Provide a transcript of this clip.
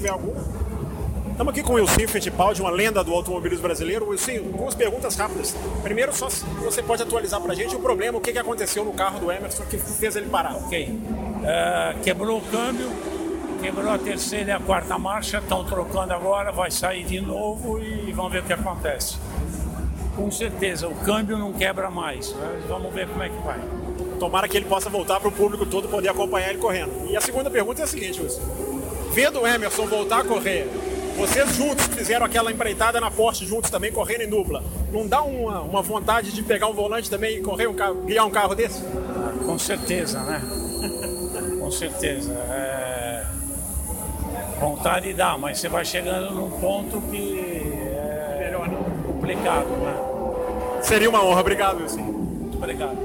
tiver algum. Estamos aqui com o Wilson Fittipaldi, uma lenda do automobilismo brasileiro. Wilson, algumas perguntas rápidas. Primeiro, só se você pode atualizar para a gente o problema, o que, que aconteceu no carro do Emerson que fez ele parar. Ok. Uh, quebrou o câmbio, quebrou a terceira e a quarta marcha, estão trocando agora, vai sair de novo e vamos ver o que acontece. Com certeza, o câmbio não quebra mais. Vamos ver como é que vai. Tomara que ele possa voltar para o público todo poder acompanhar ele correndo. E a segunda pergunta é a seguinte, Wilson. Vendo o Emerson voltar a correr, vocês juntos fizeram aquela empreitada na Porsche juntos também, correndo em dupla. Não dá uma, uma vontade de pegar um volante também e correr um carro, guiar um carro desse? Com certeza, né? Com certeza. É... Vontade dá, mas você vai chegando num ponto que é complicado, né? Seria uma honra. Obrigado, Wilson. Muito obrigado.